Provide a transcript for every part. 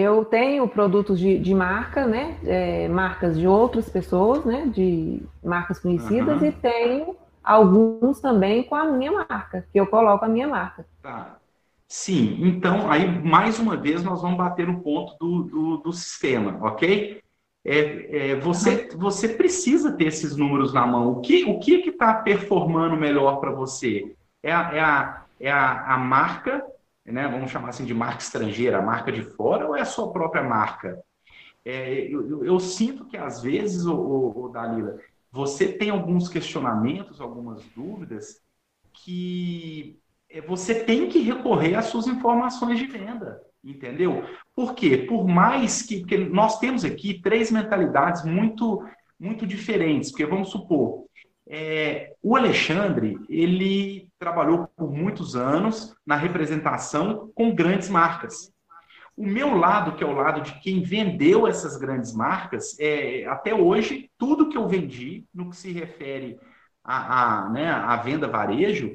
Eu tenho produtos de, de marca, né? É, marcas de outras pessoas, né? De marcas conhecidas, uhum. e tenho alguns também com a minha marca, que eu coloco a minha marca. Tá. Sim, então aí mais uma vez nós vamos bater no ponto do, do, do sistema, ok? É, é, você, você precisa ter esses números na mão. O que o que está performando melhor para você? É, a, é, a, é a, a marca, né? vamos chamar assim de marca estrangeira, marca de fora, ou é a sua própria marca? É, eu, eu, eu, sinto que às vezes, o, o, o Dalila, você tem alguns questionamentos, algumas dúvidas que é, você tem que recorrer às suas informações de venda, entendeu? Por quê? Por mais que nós temos aqui três mentalidades muito muito diferentes, porque vamos supor, é, o Alexandre ele trabalhou por muitos anos na representação com grandes marcas. O meu lado, que é o lado de quem vendeu essas grandes marcas, é, até hoje, tudo que eu vendi, no que se refere à, à, né, à venda varejo,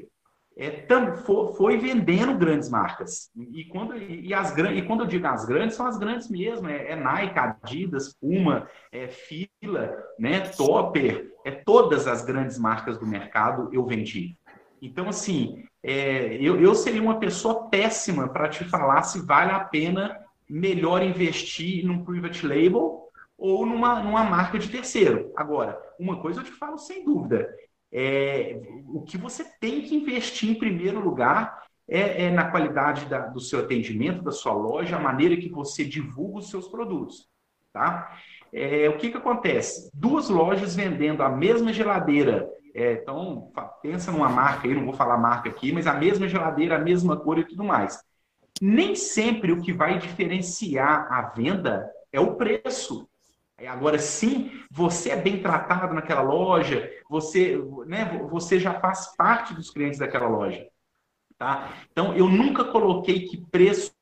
é, tam, foi, foi, vendendo grandes marcas. E quando, e, as, e quando eu digo as grandes, são as grandes mesmo. É, é Nike, Adidas, Puma, é Fila, né, Topper, é todas as grandes marcas do mercado eu vendi. Então, assim, é, eu, eu seria uma pessoa péssima para te falar se vale a pena melhor investir num private label ou numa, numa marca de terceiro. Agora, uma coisa eu te falo sem dúvida, é, o que você tem que investir em primeiro lugar é, é na qualidade da, do seu atendimento, da sua loja, a maneira que você divulga os seus produtos. Tá? É, o que, que acontece? Duas lojas vendendo a mesma geladeira. É, então, pensa numa marca aí, não vou falar marca aqui, mas a mesma geladeira, a mesma cor e tudo mais. Nem sempre o que vai diferenciar a venda é o preço. Agora sim, você é bem tratado naquela loja, você, né, você já faz parte dos clientes daquela loja. Tá? Então, eu nunca coloquei que preço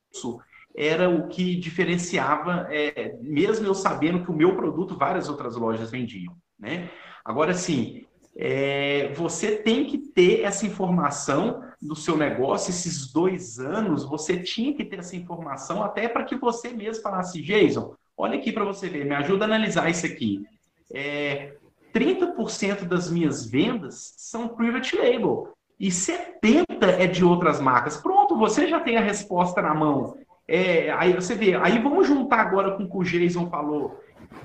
era o que diferenciava, é, mesmo eu sabendo que o meu produto várias outras lojas vendiam. Né? Agora sim, é, você tem que ter essa informação do seu negócio, esses dois anos, você tinha que ter essa informação até para que você mesmo falasse, Jason, Olha aqui para você ver, me ajuda a analisar isso aqui. É, 30% das minhas vendas são private label e 70% é de outras marcas. Pronto, você já tem a resposta na mão. É, aí você vê, aí vamos juntar agora com o que o Jason falou.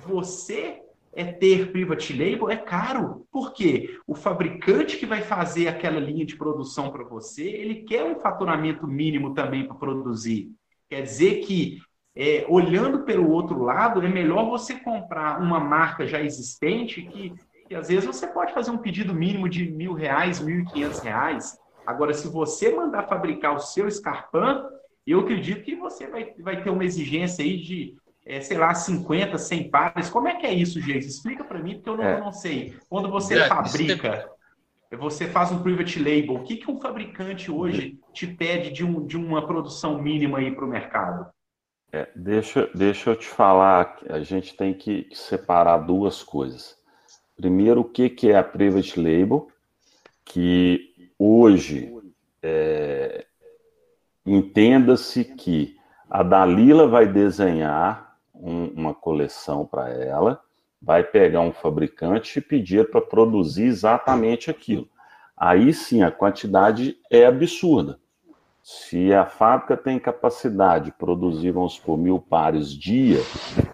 Você é ter private label é caro. Por quê? O fabricante que vai fazer aquela linha de produção para você, ele quer um faturamento mínimo também para produzir. Quer dizer que é, olhando pelo outro lado, é melhor você comprar uma marca já existente que, que às vezes você pode fazer um pedido mínimo de mil reais, mil e quinhentos reais. Agora, se você mandar fabricar o seu escarpão, eu acredito que você vai, vai ter uma exigência aí de, é, sei lá, 50, 100 pares. Como é que é isso, gente? Explica para mim, porque eu não, é. não sei. Quando você é, fabrica, você faz um private label, o que, que um fabricante hoje te pede de, um, de uma produção mínima aí para o mercado? É, deixa, deixa eu te falar, a gente tem que separar duas coisas. Primeiro, o que, que é a private label, que hoje é, entenda-se que a Dalila vai desenhar um, uma coleção para ela, vai pegar um fabricante e pedir para produzir exatamente aquilo. Aí sim, a quantidade é absurda. Se a fábrica tem capacidade de produzir, vamos supor, mil pares dia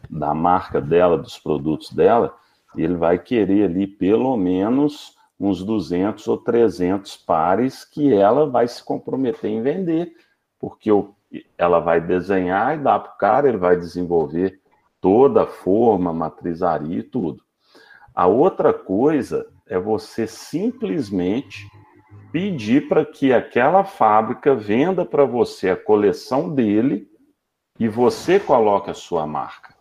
da marca dela, dos produtos dela, ele vai querer ali pelo menos uns 200 ou 300 pares que ela vai se comprometer em vender, porque ela vai desenhar e dar para o cara, ele vai desenvolver toda a forma, matrizaria e tudo. A outra coisa é você simplesmente pedir para que aquela fábrica venda para você a coleção dele e você coloque a sua marca.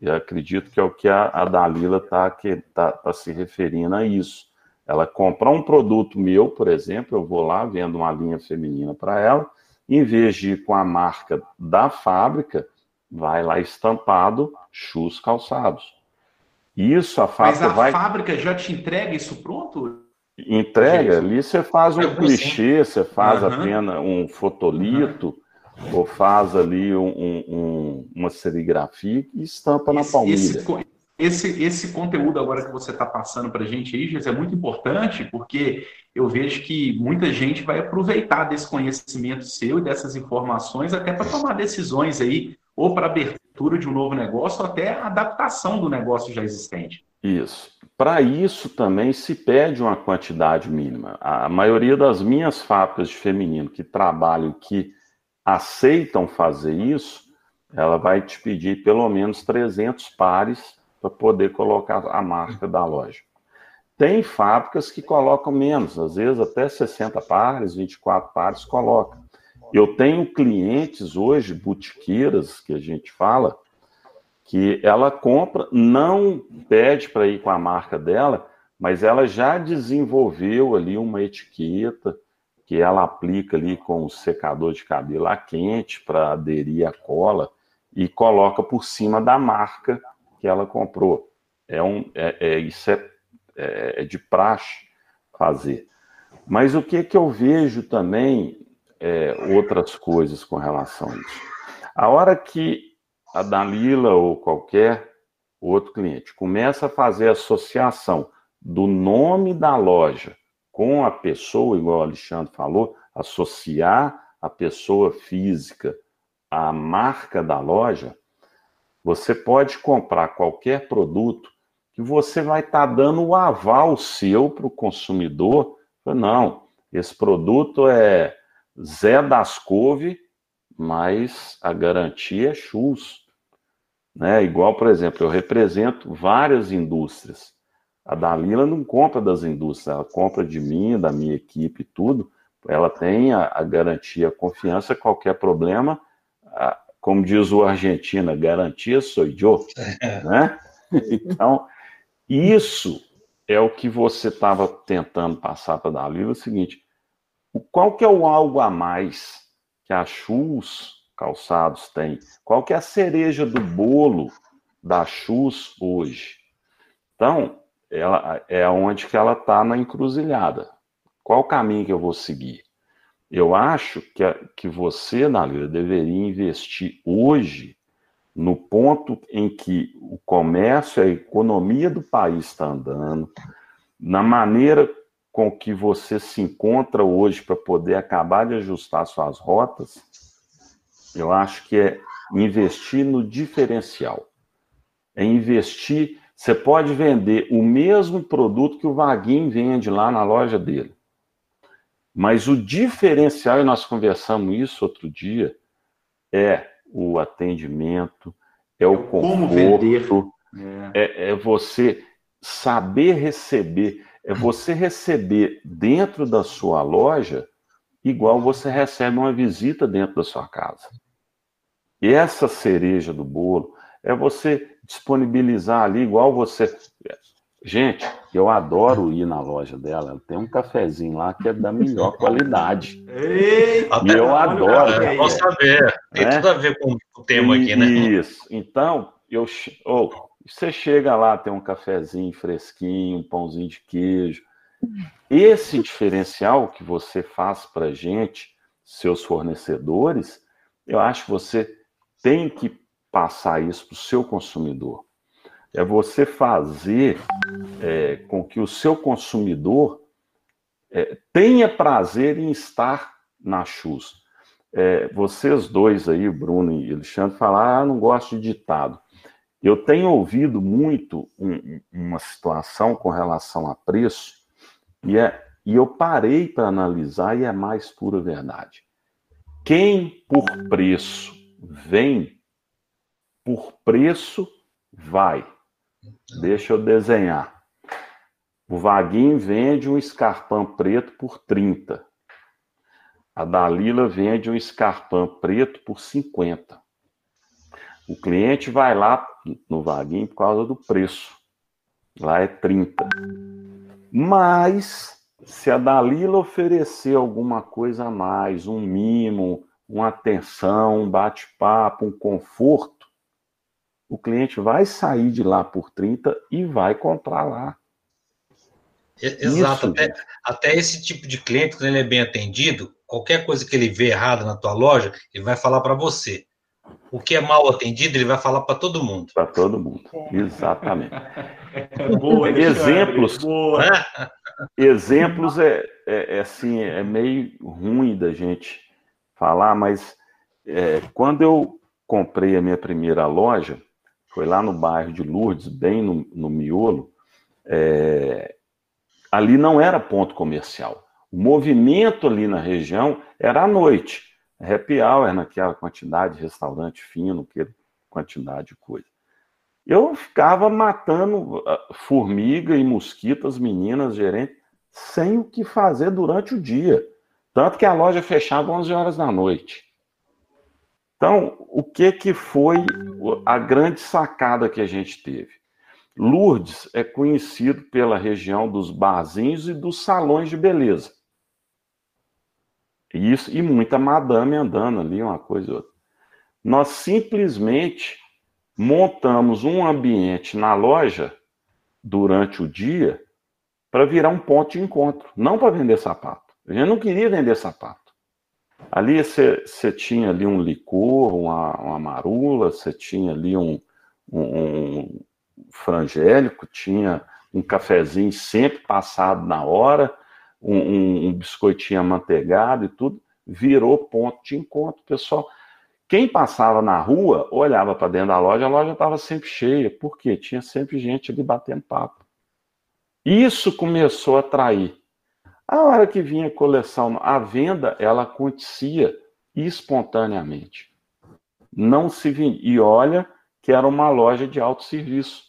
Eu acredito que é o que a, a Dalila está tá, tá se referindo a isso. Ela compra um produto meu, por exemplo, eu vou lá, vendo uma linha feminina para ela, em vez de ir com a marca da fábrica, vai lá estampado Chus Calçados. Isso a fábrica Mas a vai... fábrica já te entrega isso pronto? Entrega, ali você faz um clichê, você faz uhum. apenas um fotolito, uhum. ou faz ali um, um, uma serigrafia e estampa esse, na palmilha. Esse, esse, esse conteúdo agora que você está passando para a gente aí, Gis, é muito importante, porque eu vejo que muita gente vai aproveitar desse conhecimento seu e dessas informações até para tomar decisões aí, ou para abertura de um novo negócio, ou até adaptação do negócio já existente. Isso. Para isso também se pede uma quantidade mínima. A maioria das minhas fábricas de feminino que trabalham, que aceitam fazer isso, ela vai te pedir pelo menos 300 pares para poder colocar a marca da loja. Tem fábricas que colocam menos, às vezes até 60 pares, 24 pares coloca. Eu tenho clientes hoje, butiqueiras, que a gente fala, que ela compra, não pede para ir com a marca dela, mas ela já desenvolveu ali uma etiqueta que ela aplica ali com o secador de cabelo a quente para aderir à cola e coloca por cima da marca que ela comprou. É um, é, é isso é, é, é, de praxe fazer. Mas o que, que eu vejo também, é, outras coisas com relação a isso. A hora que a Dalila ou qualquer outro cliente começa a fazer associação do nome da loja com a pessoa, igual o Alexandre falou, associar a pessoa física à marca da loja, você pode comprar qualquer produto que você vai estar tá dando o aval seu para o consumidor. Não, esse produto é Zé das Couve, mas a garantia é Chus. Né? Igual, por exemplo, eu represento várias indústrias. A Dalila não compra das indústrias, ela compra de mim, da minha equipe tudo. Ela tem a, a garantia, a confiança, qualquer problema, a, como diz o argentino, garantia sou eu, é. né? Então, isso é o que você estava tentando passar para a Dalila, é o seguinte, qual que é o algo a mais que a Chus Calçados tem? Qual que é a cereja do bolo da Chus hoje? Então, ela é onde que ela está na encruzilhada. Qual o caminho que eu vou seguir? Eu acho que, que você, Nalira, deveria investir hoje no ponto em que o comércio, a economia do país está andando, na maneira com que você se encontra hoje para poder acabar de ajustar suas rotas, eu acho que é investir no diferencial. É investir. Você pode vender o mesmo produto que o Vaguinho vende lá na loja dele. Mas o diferencial, e nós conversamos isso outro dia, é o atendimento, é o conforto, é, é você saber receber, é você receber dentro da sua loja igual você recebe uma visita dentro da sua casa. E essa cereja do bolo é você disponibilizar ali igual você Gente, eu adoro ir na loja dela. Tem um cafezinho lá que é da melhor qualidade. Eita, e eu adoro. É, posso saber. Tem né? tudo a ver com o tema aqui, né? Isso. Então, eu, oh, você chega lá, tem um cafezinho fresquinho, um pãozinho de queijo. Esse diferencial que você faz para gente, seus fornecedores, eu acho que você tem que passar isso para o seu consumidor é você fazer é, com que o seu consumidor é, tenha prazer em estar na Chus. É, vocês dois aí, Bruno e Alexandre, falaram, ah, não gosto de ditado. Eu tenho ouvido muito um, uma situação com relação a preço, e, é, e eu parei para analisar e é mais pura verdade. Quem por preço vem, por preço vai. Deixa eu desenhar. O Vaguinho vende um escarpão preto por 30. A Dalila vende um escarpão preto por 50. O cliente vai lá no Vaguinho por causa do preço. Lá é 30. Mas, se a Dalila oferecer alguma coisa a mais, um mimo, uma atenção, um bate-papo, um conforto, o cliente vai sair de lá por 30 e vai comprar lá. Exato, Isso, até, até, esse tipo de cliente, quando ele é bem atendido, qualquer coisa que ele vê errada na tua loja, ele vai falar para você. O que é mal atendido, ele vai falar para todo mundo. Para todo mundo, exatamente. Boa, exemplos, boa. exemplos é, é, é, assim, é meio ruim da gente falar, mas é, quando eu comprei a minha primeira loja, foi lá no bairro de Lourdes, bem no, no miolo, é, ali não era ponto comercial. O movimento ali na região era à noite. Happy hour naquela quantidade de restaurante fino, aquela quantidade de coisa. Eu ficava matando ah, formiga e mosquito, as meninas, gerentes, sem o que fazer durante o dia. Tanto que a loja fechava 11 horas da noite. Então, o que, que foi a grande sacada que a gente teve? Lourdes é conhecido pela região dos barzinhos e dos salões de beleza. Isso, e muita madame andando ali, uma coisa e outra. Nós simplesmente montamos um ambiente na loja durante o dia para virar um ponto de encontro, não para vender sapato. A gente não queria vender sapato. Ali você tinha ali um licor, uma, uma marula, você tinha ali um, um, um frangélico, tinha um cafezinho sempre passado na hora, um, um, um biscoitinho amanteigado e tudo, virou ponto de encontro, pessoal. Quem passava na rua, olhava para dentro da loja, a loja estava sempre cheia, porque tinha sempre gente ali batendo papo. Isso começou a atrair. A hora que vinha a coleção, a venda, ela acontecia espontaneamente. Não se vinha. E olha que era uma loja de autosserviço.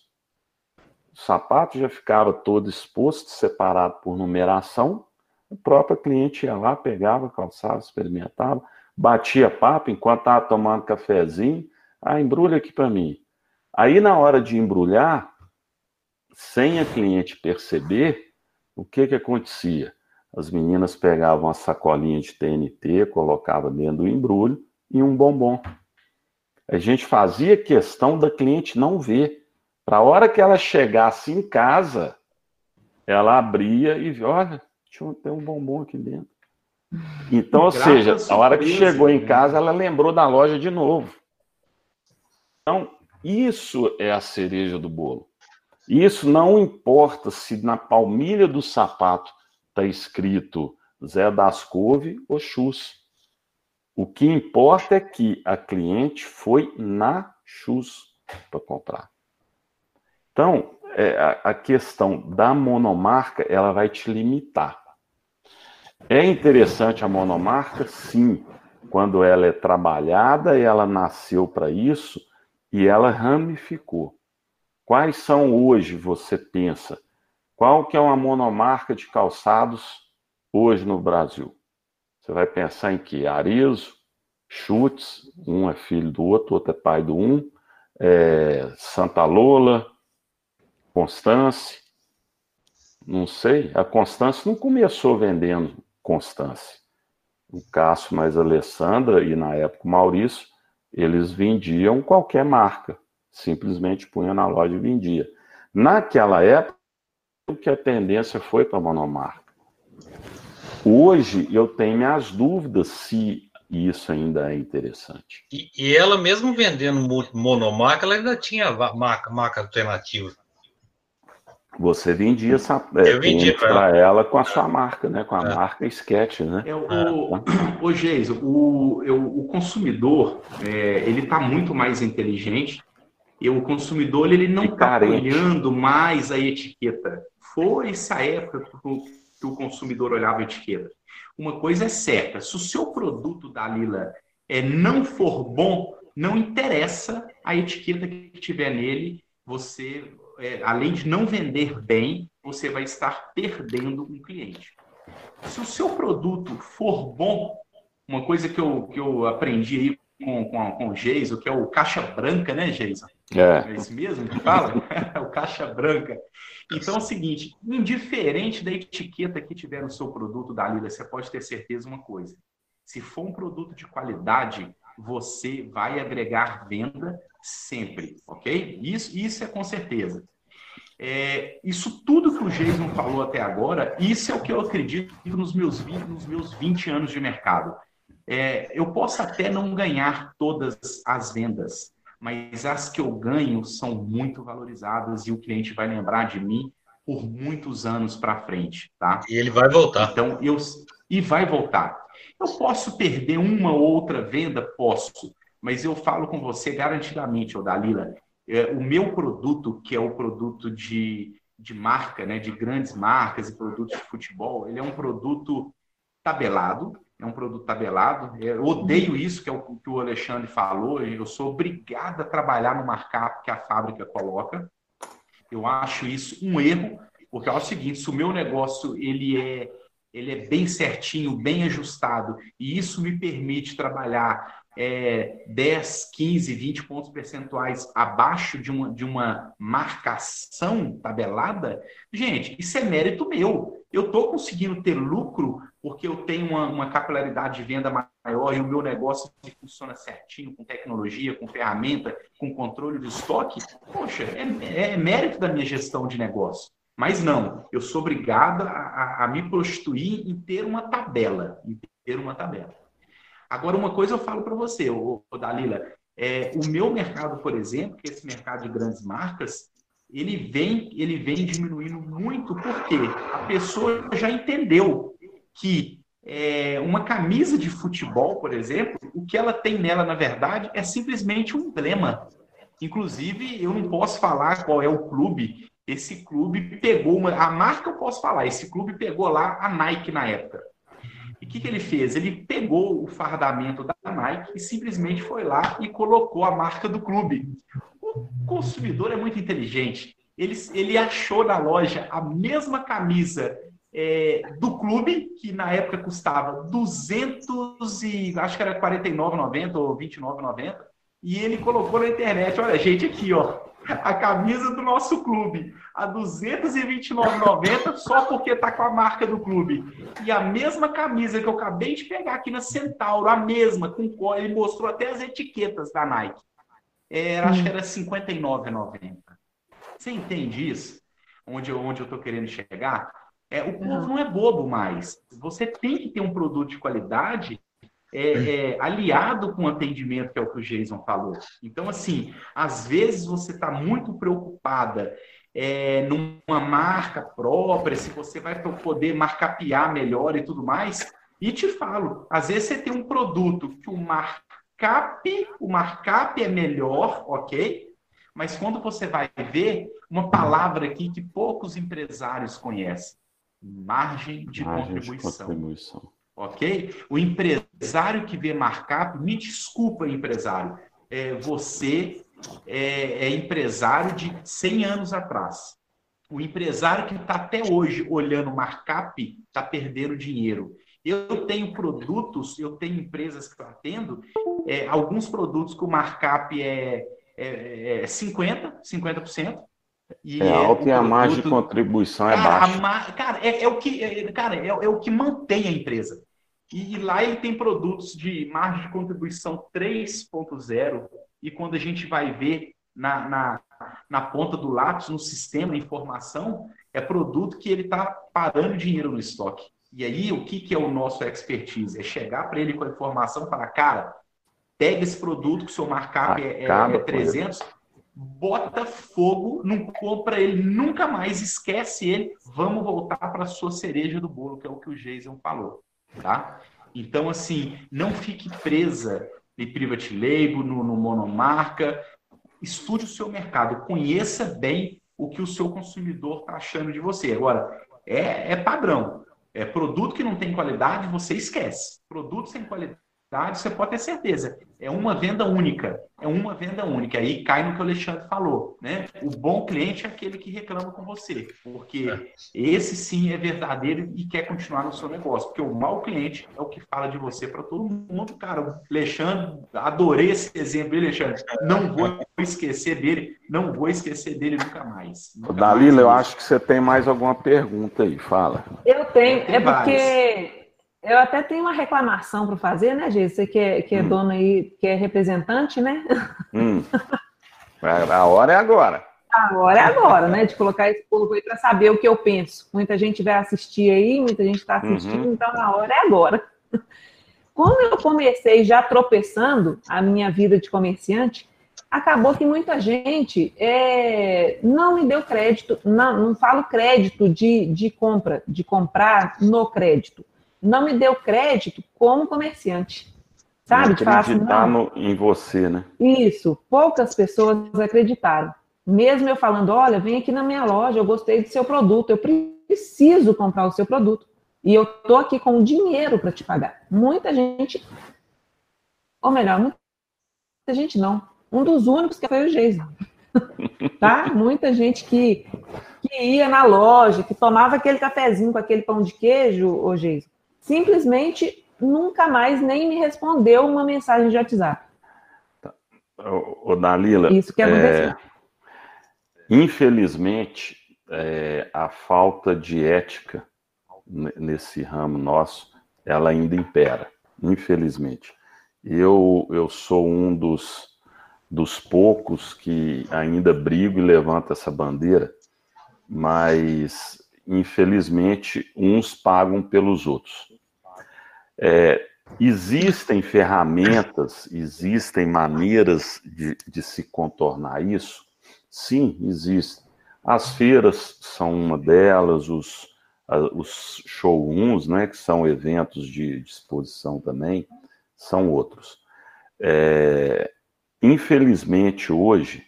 Os sapatos já ficaram todos expostos, separados por numeração. O próprio cliente ia lá, pegava, calçava, experimentava, batia papo enquanto estava tomando cafezinho. Ah, embrulha aqui para mim. Aí, na hora de embrulhar, sem a cliente perceber, o que, que acontecia? As meninas pegavam a sacolinha de TNT, colocavam dentro do embrulho e um bombom. A gente fazia questão da cliente não ver. Para a hora que ela chegasse em casa, ela abria e via, olha, tinha tem um bombom aqui dentro. Então, ou seja, a hora que chegou em casa, ela lembrou da loja de novo. Então, isso é a cereja do bolo. Isso não importa se na palmilha do sapato está escrito Zé das Couve ou Chus. O que importa é que a cliente foi na Chus para comprar. Então, é, a, a questão da monomarca, ela vai te limitar. É interessante a monomarca, sim, quando ela é trabalhada, ela nasceu para isso e ela ramificou. Quais são hoje, você pensa, qual que é uma monomarca de calçados hoje no Brasil? Você vai pensar em que? Arizo, Chutes, um é filho do outro, outro é pai do um, é, Santa Lola, Constance, não sei, a Constance não começou vendendo Constance. O Cássio mais a Alessandra e na época o Maurício, eles vendiam qualquer marca, simplesmente punha na loja e vendia. Naquela época, que a tendência foi para a monomarca. Hoje eu tenho minhas dúvidas se isso ainda é interessante. E, e ela mesmo vendendo monomarca, ela ainda tinha marca, marca alternativa. Você vendia essa é, para ela com a sua marca, né? Com a é. marca Sketch, né? É, o, o Geis, o, o consumidor é, ele está muito mais inteligente e o consumidor ele não está olhando mais a etiqueta. Foi essa época que o consumidor olhava a etiqueta. Uma coisa é certa: se o seu produto da Lila é, não for bom, não interessa a etiqueta que tiver nele, você, é, além de não vender bem, você vai estar perdendo um cliente. Se o seu produto for bom, uma coisa que eu, que eu aprendi aí com, com, com o Geison, que é o caixa branca, né, Geison? É. é isso mesmo que fala? É o caixa branca. Então é o seguinte, indiferente da etiqueta que tiver no seu produto da Lila, você pode ter certeza uma coisa. Se for um produto de qualidade, você vai agregar venda sempre, ok? Isso, isso é com certeza. É, isso tudo que o Jason falou até agora, isso é o que eu acredito nos meus 20, nos meus 20 anos de mercado. É, eu posso até não ganhar todas as vendas, mas as que eu ganho são muito valorizadas e o cliente vai lembrar de mim por muitos anos para frente, tá? E ele vai voltar. Então eu e vai voltar. Eu posso perder uma ou outra venda, posso, mas eu falo com você garantidamente, Dalila, é, o meu produto, que é o produto de, de marca, né, de grandes marcas e produtos de futebol, ele é um produto tabelado, é um produto tabelado. Eu odeio isso, que é o que o Alexandre falou. Eu sou obrigado a trabalhar no markup que a fábrica coloca. Eu acho isso um erro, porque é o seguinte: se o meu negócio ele é, ele é bem certinho, bem ajustado, e isso me permite trabalhar é, 10, 15, 20 pontos percentuais abaixo de uma, de uma marcação tabelada, gente, isso é mérito meu. Eu estou conseguindo ter lucro porque eu tenho uma, uma, capilaridade de venda maior e o meu negócio funciona certinho, com tecnologia, com ferramenta, com controle de estoque. Poxa, é, é mérito da minha gestão de negócio. Mas não, eu sou obrigado a, a, a me prostituir em ter uma tabela, em ter uma tabela. Agora, uma coisa eu falo para você, ô, ô Dalila, é, o meu mercado, por exemplo, que é esse mercado de grandes marcas, ele vem, ele vem diminuindo muito porque a pessoa já entendeu que é, uma camisa de futebol, por exemplo, o que ela tem nela, na verdade, é simplesmente um emblema. Inclusive, eu não posso falar qual é o clube. Esse clube pegou uma. A marca eu posso falar, esse clube pegou lá a Nike na época. E o que, que ele fez? Ele pegou o fardamento da Nike e simplesmente foi lá e colocou a marca do clube. O consumidor é muito inteligente. Ele, ele achou na loja a mesma camisa é, do clube, que na época custava 200 e acho que era 49,90 ou 29,90, e ele colocou na internet, olha, gente, aqui, ó, a camisa do nosso clube a 229,90 só porque tá com a marca do clube. E a mesma camisa que eu acabei de pegar aqui na Centauro, a mesma, com ele mostrou até as etiquetas da Nike. Era, acho que era 59,90. Você entende isso? Onde, onde eu tô querendo chegar? É, o povo não é bobo mais. Você tem que ter um produto de qualidade é, é, aliado com o atendimento, que é o que o Jason falou. Então, assim, às vezes você está muito preocupada é, numa marca própria, se você vai poder marcapear melhor e tudo mais. E te falo, às vezes você tem um produto que o markup, o markup é melhor, ok? Mas quando você vai ver uma palavra aqui que poucos empresários conhecem, margem de margem contribuição. De contribuição ok? O empresário que vê markup, me desculpa, empresário, é, você é, é, empresário de 100 anos atrás. O empresário que está até hoje olhando markup está perdendo dinheiro. Eu tenho produtos, eu tenho empresas que eu atendo, é, alguns produtos que o markup é, é, é 50%, 50%. E é alto e a margem de contribuição é baixa. Cara, é, é, o que, é, cara é, é, o que mantém a empresa. E, e lá ele tem produtos de margem de contribuição 3.0. E quando a gente vai ver na, na, na ponta do lápis, no sistema informação, é produto que ele está parando dinheiro no estoque. E aí, o que, que é o nosso expertise? É chegar para ele com a informação e falar, cara, pega esse produto que o seu markup é, é, é 300, bota fogo, não compra ele nunca mais, esquece ele, vamos voltar para a sua cereja do bolo, que é o que o Jason falou tá? Então, assim, não fique presa em private label, no, no monomarca. Estude o seu mercado, conheça bem o que o seu consumidor está achando de você. Agora, é, é padrão. É produto que não tem qualidade, você esquece. Produto sem qualidade você pode ter certeza. É uma venda única. É uma venda única. Aí cai no que o Alexandre falou. Né? O bom cliente é aquele que reclama com você. Porque é. esse sim é verdadeiro e quer continuar no seu negócio. Porque o mau cliente é o que fala de você para todo mundo. Cara, o Alexandre, adorei esse exemplo, Alexandre. Não vou esquecer dele. Não vou esquecer dele nunca mais. Nunca Dalila, mais eu acho que você tem mais alguma pergunta aí. Fala. Eu tenho. É porque. Eu até tenho uma reclamação para fazer, né, Gê? Você que é, que é hum. aí, que é representante, né? Hum. A hora é agora. A hora é agora, né? De colocar esse povo aí para saber o que eu penso. Muita gente vai assistir aí, muita gente está assistindo, uhum. então a hora é agora. Como eu comecei já tropeçando a minha vida de comerciante, acabou que muita gente é, não me deu crédito, não, não falo crédito de, de compra, de comprar no crédito. Não me deu crédito como comerciante. Sabe? De falar assim, no, em você, né? Isso. Poucas pessoas acreditaram. Mesmo eu falando, olha, vem aqui na minha loja, eu gostei do seu produto, eu preciso comprar o seu produto. E eu tô aqui com o dinheiro para te pagar. Muita gente, ou melhor, muita gente não, um dos únicos que foi o Jason. tá? Muita gente que, que ia na loja, que tomava aquele cafezinho com aquele pão de queijo, o Jason, simplesmente nunca mais nem me respondeu uma mensagem de WhatsApp. O, o Dalila. Isso que aconteceu. É, infelizmente, é, a falta de ética nesse ramo nosso, ela ainda impera, infelizmente. Eu, eu sou um dos dos poucos que ainda brigo e levanto essa bandeira, mas infelizmente uns pagam pelos outros. É, existem ferramentas, existem maneiras de, de se contornar isso? Sim, existem. As feiras são uma delas, os, os showrooms, né, que são eventos de, de exposição também, são outros. É, Infelizmente, hoje,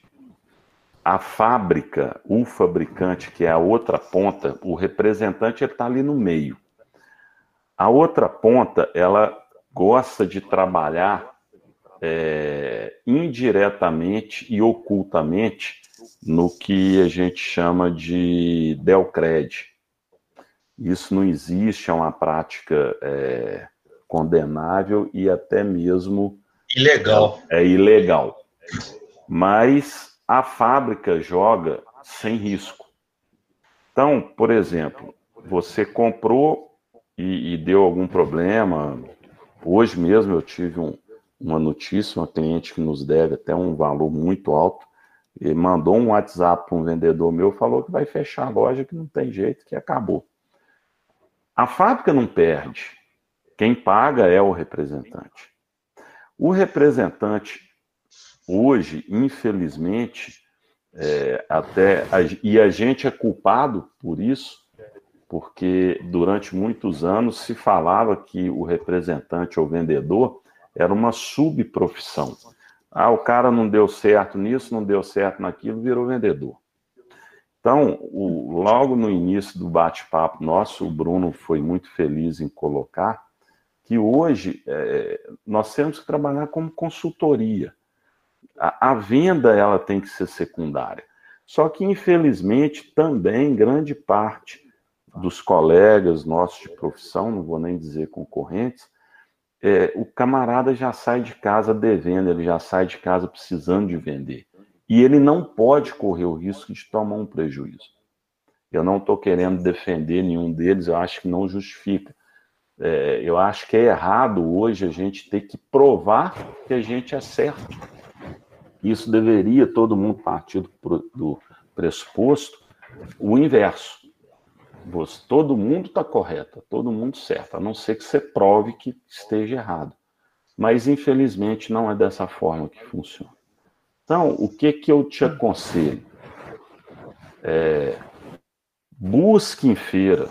a fábrica, o fabricante, que é a outra ponta, o representante está ali no meio. A outra ponta, ela gosta de trabalhar é, indiretamente e ocultamente no que a gente chama de Delcred. Isso não existe, é uma prática é, condenável e até mesmo Ilegal. É, é ilegal. Mas a fábrica joga sem risco. Então, por exemplo, você comprou e, e deu algum problema. Hoje mesmo eu tive um, uma notícia, uma cliente que nos deve até um valor muito alto, e mandou um WhatsApp para um vendedor meu, falou que vai fechar a loja, que não tem jeito, que acabou. A fábrica não perde. Quem paga é o representante. O representante, hoje, infelizmente, é, até a, e a gente é culpado por isso, porque durante muitos anos se falava que o representante ou vendedor era uma subprofissão. Ah, o cara não deu certo nisso, não deu certo naquilo, virou vendedor. Então, o, logo no início do bate-papo nosso, o Bruno foi muito feliz em colocar que hoje é, nós temos que trabalhar como consultoria. A, a, venda ela tem que ser secundária. Só que, infelizmente, também grande parte dos colegas nossos de profissão, não vou nem dizer concorrentes, é, o camarada já sai de casa devendo, ele já sai de casa precisando de vender. E ele não pode correr o risco de tomar um prejuízo. Eu não estou querendo defender nenhum deles, eu acho que não justifica. É, eu acho que é errado hoje a gente ter que provar que a gente é certo. Isso deveria todo mundo partir do, do pressuposto o inverso. Você, todo mundo está correto, todo mundo certo, a não ser que você prove que esteja errado. Mas infelizmente não é dessa forma que funciona. Então, o que que eu te aconselho? É, busque em feira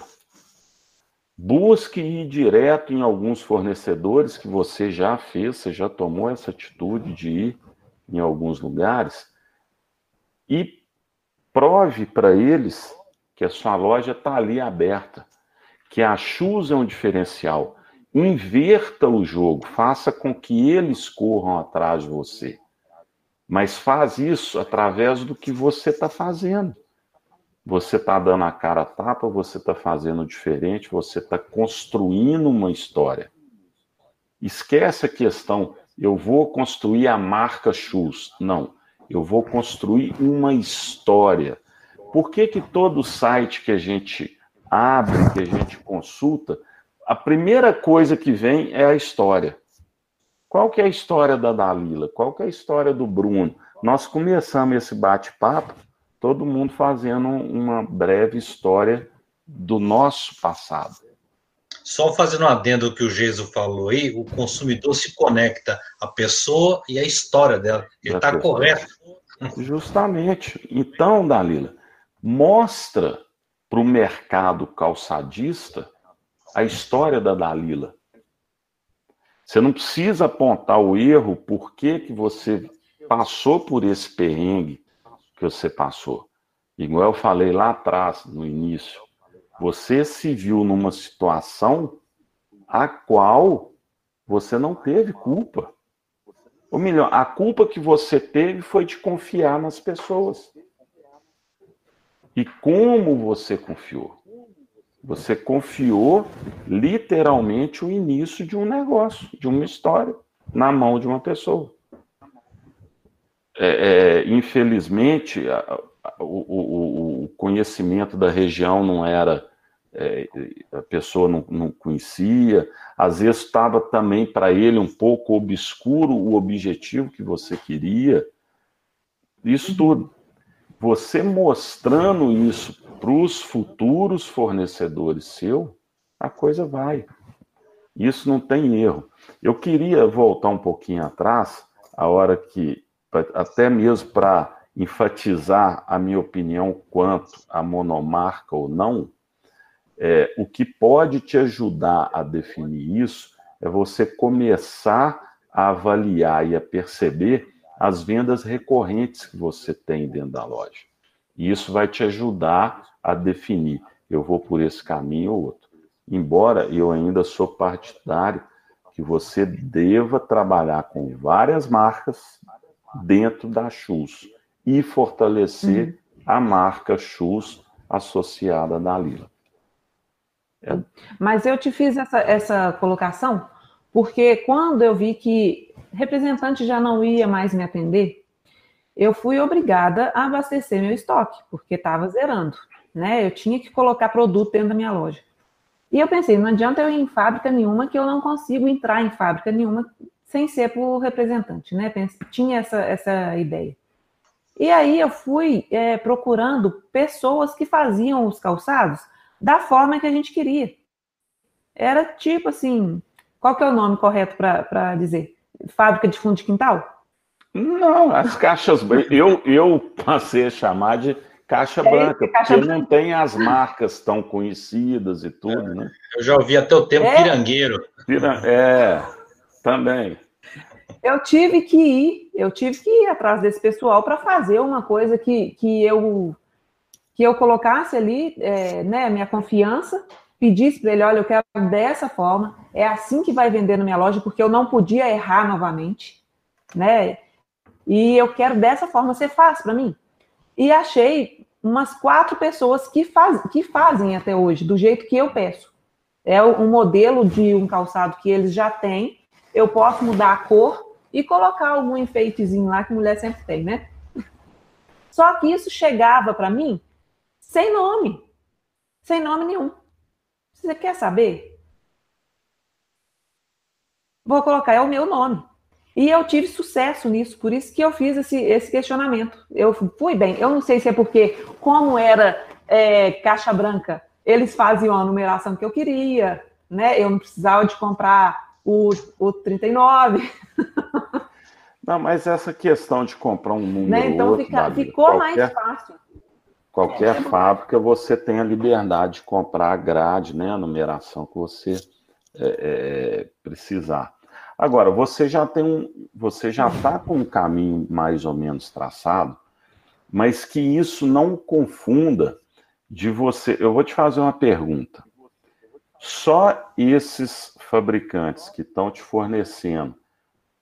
Busque ir direto em alguns fornecedores que você já fez, você já tomou essa atitude de ir em alguns lugares e prove para eles que a sua loja está ali aberta, que a Shoes é um diferencial. Inverta o jogo, faça com que eles corram atrás de você. Mas faz isso através do que você está fazendo. Você está dando a cara a tapa, você está fazendo diferente, você está construindo uma história. Esquece a questão, eu vou construir a marca Shoes. Não, eu vou construir uma história. Por que, que todo site que a gente abre, que a gente consulta, a primeira coisa que vem é a história. Qual que é a história da Dalila? Qual que é a história do Bruno? Nós começamos esse bate-papo todo mundo fazendo uma breve história do nosso passado. Só fazendo um adendo que o Jesus falou aí, o consumidor se conecta à pessoa e à história dela. Ele está correto. Justamente. Então, Dalila, mostra para o mercado calçadista a história da Dalila. Você não precisa apontar o erro, por que, que você passou por esse perrengue que você passou. Igual eu falei lá atrás, no início. Você se viu numa situação a qual você não teve culpa. Ou melhor, a culpa que você teve foi de confiar nas pessoas. E como você confiou? Você confiou literalmente o início de um negócio, de uma história, na mão de uma pessoa. É, é, infelizmente, a, o, o, conhecimento da região não era. É, a pessoa não, não conhecia, às vezes estava também para ele um pouco obscuro o objetivo que você queria. Isso tudo. Você mostrando isso para os futuros fornecedores seu, a coisa vai. Isso não tem erro. Eu queria voltar um pouquinho atrás, a hora que, até mesmo para enfatizar a minha opinião quanto a monomarca ou não, é, o que pode te ajudar a definir isso é você começar a avaliar e a perceber as vendas recorrentes que você tem dentro da loja. E isso vai te ajudar a definir, eu vou por esse caminho ou outro. Embora eu ainda sou partidário que você deva trabalhar com várias marcas dentro da Chus e fortalecer uhum. a marca Chus associada da Lila. É. Mas eu te fiz essa, essa colocação porque quando eu vi que representante já não ia mais me atender, eu fui obrigada a abastecer meu estoque, porque estava zerando, né? Eu tinha que colocar produto dentro da minha loja. E eu pensei, não adianta eu ir em fábrica nenhuma que eu não consigo entrar em fábrica nenhuma sem ser por representante, né? Tinha essa, essa ideia. E aí eu fui é, procurando pessoas que faziam os calçados da forma que a gente queria. Era tipo assim, qual que é o nome correto para dizer? Fábrica de fundo de quintal? Não, as caixas eu eu passei a chamar de caixa é branca, caixa porque branca. não tem as marcas tão conhecidas e tudo, né? Eu já ouvi até o termo é. pirangueiro. É, também. Eu tive que ir, eu tive que ir atrás desse pessoal para fazer uma coisa que, que eu que eu colocasse ali, é, né, minha confiança, pedisse para ele, olha, eu quero dessa forma, é assim que vai vender na minha loja, porque eu não podia errar novamente, né? E eu quero dessa forma, você faz para mim. E achei umas quatro pessoas que, faz, que fazem até hoje, do jeito que eu peço. É um modelo de um calçado que eles já têm, eu posso mudar a cor e colocar algum enfeitezinho lá que mulher sempre tem, né? Só que isso chegava para mim sem nome, sem nome nenhum. Você quer saber? Vou colocar, é o meu nome. E eu tive sucesso nisso, por isso que eu fiz esse, esse questionamento. Eu fui bem. Eu não sei se é porque, como era é, caixa branca, eles faziam a numeração que eu queria, né? Eu não precisava de comprar o, o 39. Não, mas essa questão de comprar um número. Né? Então outro, fica, ficou qualquer, mais fácil. Qualquer é, fábrica você tem a liberdade de comprar a grade, né? A numeração que você é, é, precisar. Agora, você já tem um, você já está com um caminho mais ou menos traçado, mas que isso não confunda de você. Eu vou te fazer uma pergunta. Só esses fabricantes que estão te fornecendo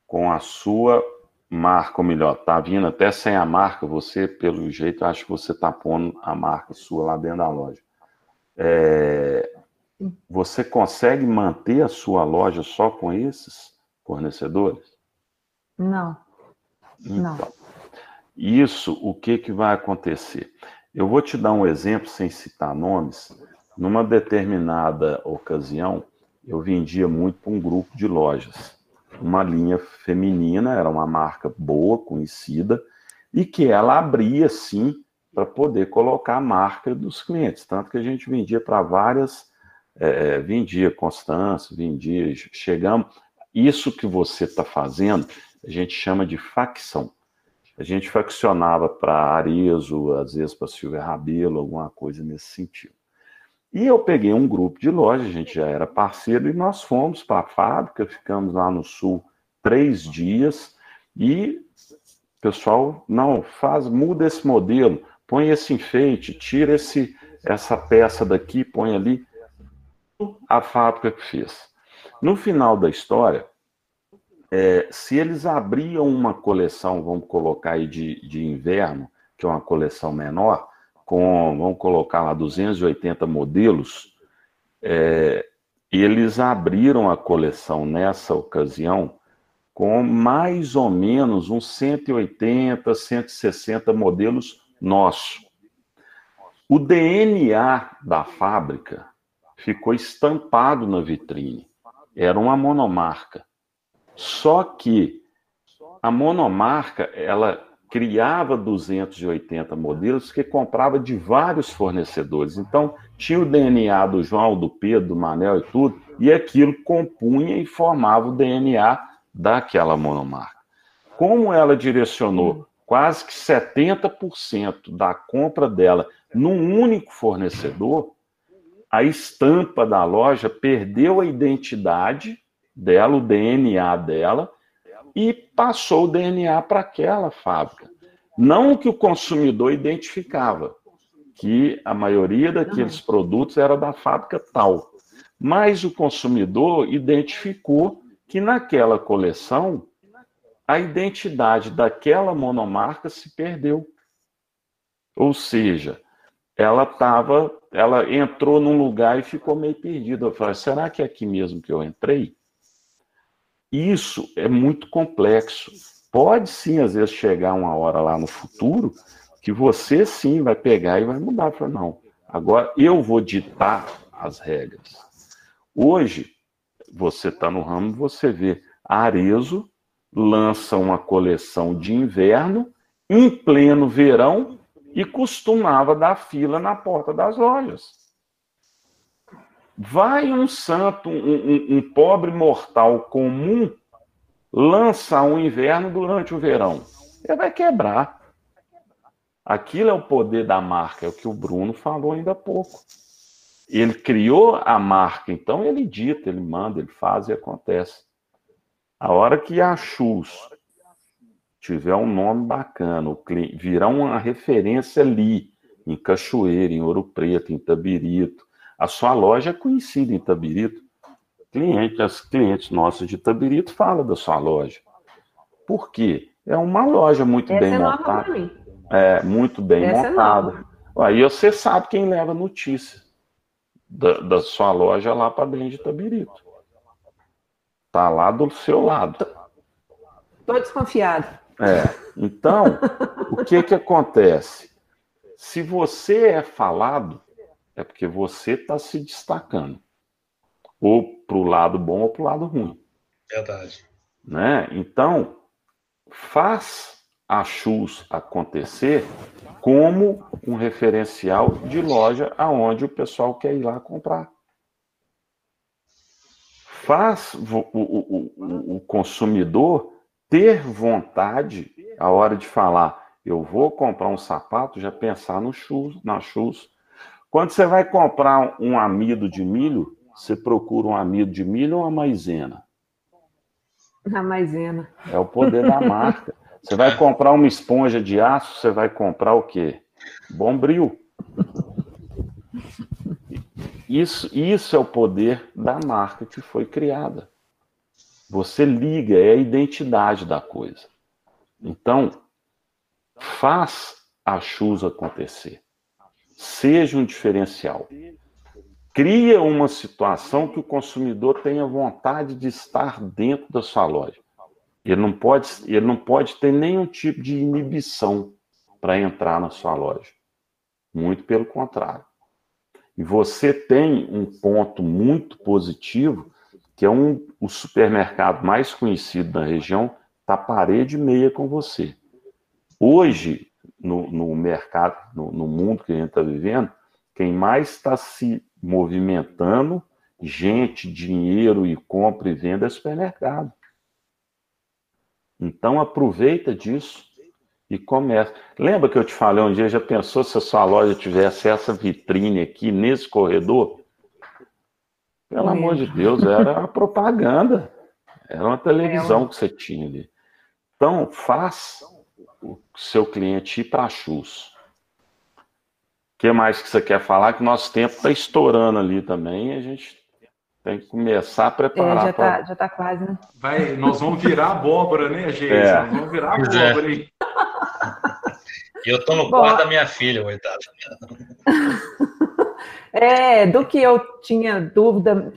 com a sua marca, ou melhor, tá vindo até sem a marca, você, pelo jeito, acho que você está pondo a marca sua lá dentro da loja. É, você consegue manter a sua loja só com esses? fornecedores? Não. Então, não. Isso, o que, que vai acontecer? Eu vou te dar um exemplo sem citar nomes. Numa determinada ocasião, eu vendia muito para um grupo de lojas. Uma linha feminina, era uma marca boa, conhecida, e que ela abria, sim, para poder colocar a marca dos clientes. Tanto que a gente vendia para várias, é, vendia Constância, vendia, chegamos. Isso que você está fazendo, a gente chama de facção. A gente faccionava para Arezo, às vezes para Silvia Rabelo, alguma coisa nesse sentido. E eu peguei um grupo de lojas, a gente já era parceiro, e nós fomos para a fábrica, ficamos lá no sul três dias, e o pessoal, não, faz, muda esse modelo, põe esse enfeite, tira esse, essa peça daqui, põe ali. A fábrica que fez. No final da história, é, se eles abriam uma coleção, vamos colocar aí de, de inverno, que é uma coleção menor, com, vamos colocar lá, 280 modelos, é, eles abriram a coleção nessa ocasião com mais ou menos uns 180, 160 modelos nossos. O DNA da fábrica ficou estampado na vitrine. Era uma monomarca. Só que a monomarca, ela criava 280 modelos que comprava de vários fornecedores. Então, tinha o DNA do João, do Pedro, do Manel e tudo, e aquilo compunha e formava o DNA daquela monomarca. Como ela direcionou quase que 70% da compra dela num único fornecedor, a estampa da loja perdeu a identidade dela, o DNA dela, e passou o DNA para aquela fábrica. Não que o consumidor identificava, que a maioria daqueles produtos era da fábrica tal, mas o consumidor identificou que naquela coleção a identidade daquela monomarca se perdeu. Ou seja, ela estava, ela entrou num lugar e ficou meio perdida. Eu falei, será que é aqui mesmo que eu entrei? Isso é muito complexo. Pode sim, às vezes, chegar uma hora lá no futuro que você sim vai pegar e vai mudar. Falar, não, agora eu vou ditar as regras. Hoje, você está no ramo, você vê Arezo lança uma coleção de inverno em pleno verão e costumava dar fila na porta das lojas. Vai um santo, um, um, um pobre mortal comum, lança um inverno durante o verão. Ele vai quebrar. Aquilo é o poder da marca, é o que o Bruno falou ainda há pouco. Ele criou a marca, então ele dita, ele manda, ele faz e acontece. A hora que a tiver um nome bacana, virar uma referência ali, em Cachoeira, em Ouro Preto, em Tabirito, a sua loja é conhecida em Tabirito. Cliente, as clientes nossos de Tabirito falam da sua loja. Por quê? É uma loja muito Essa bem é montada. É, muito bem Essa é montada. É Aí você sabe quem leva notícia da, da sua loja lá para dentro de Tabirito. Tá lá do seu lado. Estou desconfiado. É. Então, o que que acontece? Se você é falado, é porque você está se destacando. Ou para o lado bom ou para o lado ruim. Verdade. Né? Então, faz a Chus acontecer como um referencial de loja aonde o pessoal quer ir lá comprar. Faz o, o, o, o consumidor ter vontade, a hora de falar, eu vou comprar um sapato, já pensar no chus, na chus, quando você vai comprar um amido de milho, você procura um amido de milho ou uma maisena? A maisena. É o poder da marca. Você vai comprar uma esponja de aço, você vai comprar o quê? Bombril. Isso, isso é o poder da marca que foi criada. Você liga, é a identidade da coisa. Então, faz a chuva acontecer seja um diferencial. Cria uma situação que o consumidor tenha vontade de estar dentro da sua loja. Ele não pode, ele não pode ter nenhum tipo de inibição para entrar na sua loja. Muito pelo contrário. E você tem um ponto muito positivo, que é um, o supermercado mais conhecido da região, está parede meia com você. Hoje, no, no mercado, no, no mundo que a gente está vivendo, quem mais está se movimentando, gente, dinheiro e compra e venda é supermercado. Então aproveita disso e começa. Lembra que eu te falei um dia, já pensou se a sua loja tivesse essa vitrine aqui nesse corredor? Pelo amor de Deus, era a propaganda. Era uma televisão que você tinha ali. Então, faz o seu cliente ir para a Chus. O que mais que você quer falar? Que nosso tempo está estourando ali também e a gente tem que começar a preparar. É, já está pra... tá quase, né? Vai, nós vamos virar abóbora, né, gente? É. Nós vamos virar é. abóbora, hein? E eu estou no Bom, quarto da minha filha, coitada. É, do que eu tinha dúvida,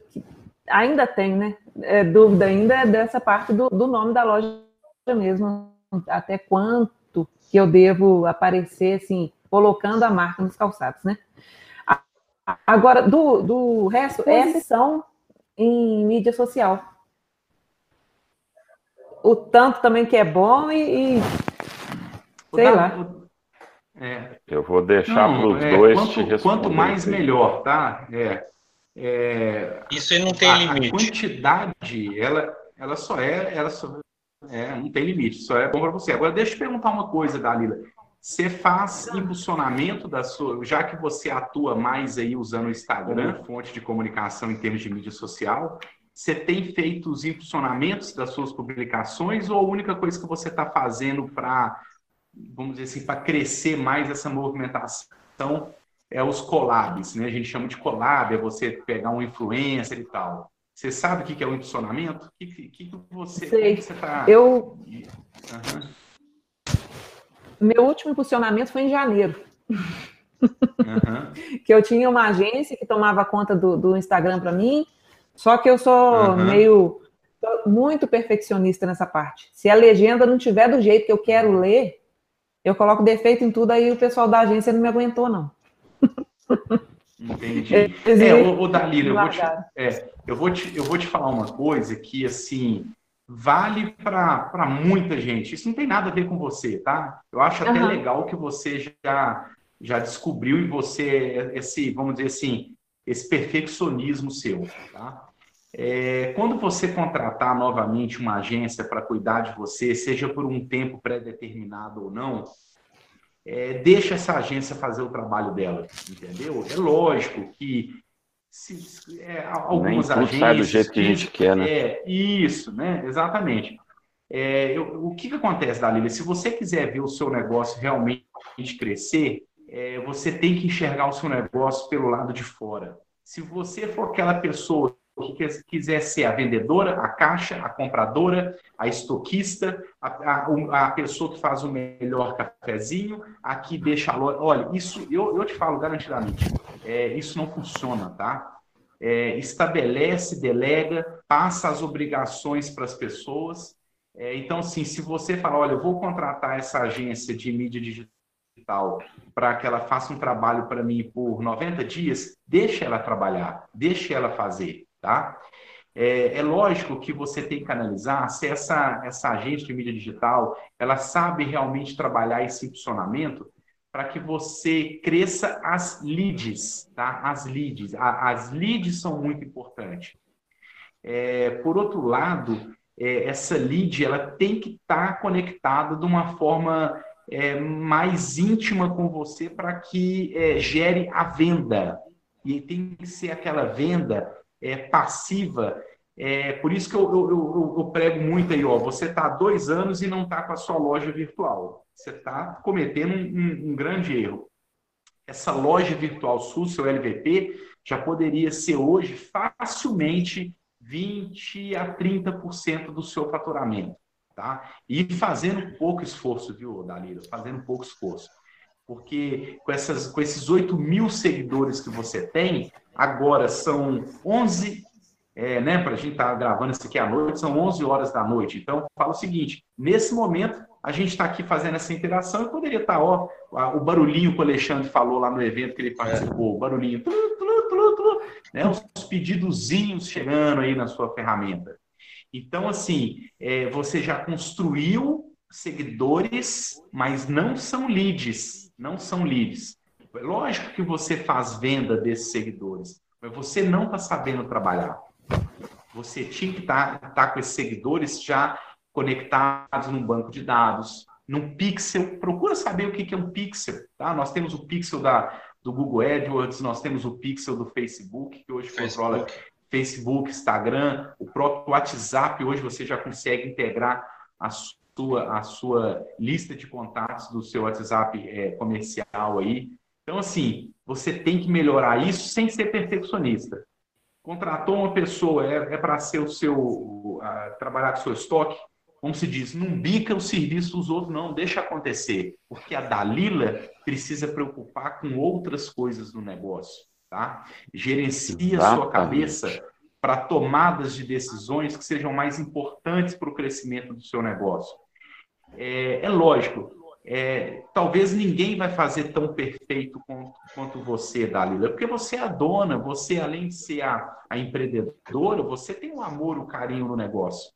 ainda tem, né? É, dúvida ainda é dessa parte do, do nome da loja mesmo. Até quanto que eu devo aparecer, assim, colocando a marca nos calçados, né? Agora, do, do resto, é são em mídia social. O tanto também que é bom e, e sei lá. É. Eu vou deixar para os é, dois quanto, te responder. Quanto mais, melhor, tá? É, é, Isso aí não tem a, limite. A quantidade, ela, ela só é, ela só é, não tem limite, só é bom para você. Agora, deixa eu perguntar uma coisa, Dalila. Você faz impulsionamento da sua, já que você atua mais aí usando o Instagram, fonte de comunicação em termos de mídia social, você tem feito os impulsionamentos das suas publicações ou a única coisa que você está fazendo para vamos dizer assim, para crescer mais essa movimentação é os collabs, né? A gente chama de collab, é você pegar um influencer e tal. Você sabe o que é o impulsionamento? O que, que, que você está... Eu... Uhum. Meu último impulsionamento foi em janeiro. Uhum. que eu tinha uma agência que tomava conta do, do Instagram para mim, só que eu sou uhum. meio muito perfeccionista nessa parte. Se a legenda não tiver do jeito que eu quero ler, eu coloco defeito em tudo, aí o pessoal da agência não me aguentou, não. Entendi. é, o, o Dalila, eu vou, te, é, eu, vou te, eu vou te falar uma coisa que, assim, vale para muita gente. Isso não tem nada a ver com você, tá? Eu acho até uhum. legal que você já, já descobriu em você esse, vamos dizer assim, esse perfeccionismo seu, tá? É, quando você contratar novamente uma agência para cuidar de você, seja por um tempo pré-determinado ou não, é, deixa essa agência fazer o trabalho dela, entendeu? É lógico que se, é, algumas Nem agências. Sai do jeito que a gente quer, né? É, isso, né? Exatamente. É, eu, o que, que acontece, Dalila? Se você quiser ver o seu negócio realmente crescer, é, você tem que enxergar o seu negócio pelo lado de fora. Se você for aquela pessoa que quiser ser a vendedora, a caixa, a compradora, a estoquista, a, a, a pessoa que faz o melhor cafezinho, a que deixa a loja. Olha, isso eu, eu te falo garantidamente, é, isso não funciona, tá? É, estabelece, delega, passa as obrigações para as pessoas. É, então, assim, se você fala, olha, eu vou contratar essa agência de mídia digital para que ela faça um trabalho para mim por 90 dias, deixa ela trabalhar, deixa ela fazer tá? É, é, lógico que você tem que analisar se essa, essa agente de mídia digital ela sabe realmente trabalhar esse impulsionamento para que você cresça as leads, tá? As leads. A, as leads são muito importantes. É, por outro lado, é, essa lead ela tem que estar tá conectada de uma forma é, mais íntima com você para que é, gere a venda. E tem que ser aquela venda é, passiva. É, por isso que eu, eu, eu, eu prego muito aí, ó, você está há dois anos e não está com a sua loja virtual. Você está cometendo um, um, um, grande erro. Essa loja virtual sua, seu LVP, já poderia ser hoje facilmente 20 a 30% do seu faturamento. Tá? E fazendo pouco esforço, viu, Dalila? Fazendo pouco esforço. Porque com, essas, com esses 8 mil seguidores que você tem, Agora são 11, é, né, para a gente estar tá gravando isso aqui à noite, são 11 horas da noite. Então, fala o seguinte: nesse momento, a gente está aqui fazendo essa interação e poderia estar, tá, ó, o barulhinho que o Alexandre falou lá no evento que ele participou, é. o barulhinho, né, os pedidozinhos chegando aí na sua ferramenta. Então, assim, é, você já construiu seguidores, mas não são leads, não são leads. Lógico que você faz venda desses seguidores, mas você não está sabendo trabalhar. Você tinha que estar tá, tá com esses seguidores já conectados num banco de dados, num pixel. Procura saber o que é um pixel. Tá? Nós temos o pixel da, do Google AdWords, nós temos o pixel do Facebook, que hoje Facebook. controla Facebook, Instagram, o próprio WhatsApp. Hoje você já consegue integrar a sua, a sua lista de contatos do seu WhatsApp é, comercial aí. Então, assim, você tem que melhorar isso sem ser perfeccionista. Contratou uma pessoa, é, é para ser o seu, uh, trabalhar com o seu estoque, como se diz, não bica o serviço dos outros, não, deixa acontecer. Porque a Dalila precisa preocupar com outras coisas no negócio, tá? Gerencia a sua cabeça para tomadas de decisões que sejam mais importantes para o crescimento do seu negócio. É, é lógico, é, talvez ninguém vai fazer tão perfeito quanto, quanto, você, Dalila, porque você é a dona, você, além de ser a, a empreendedora, você tem o amor, o carinho no negócio.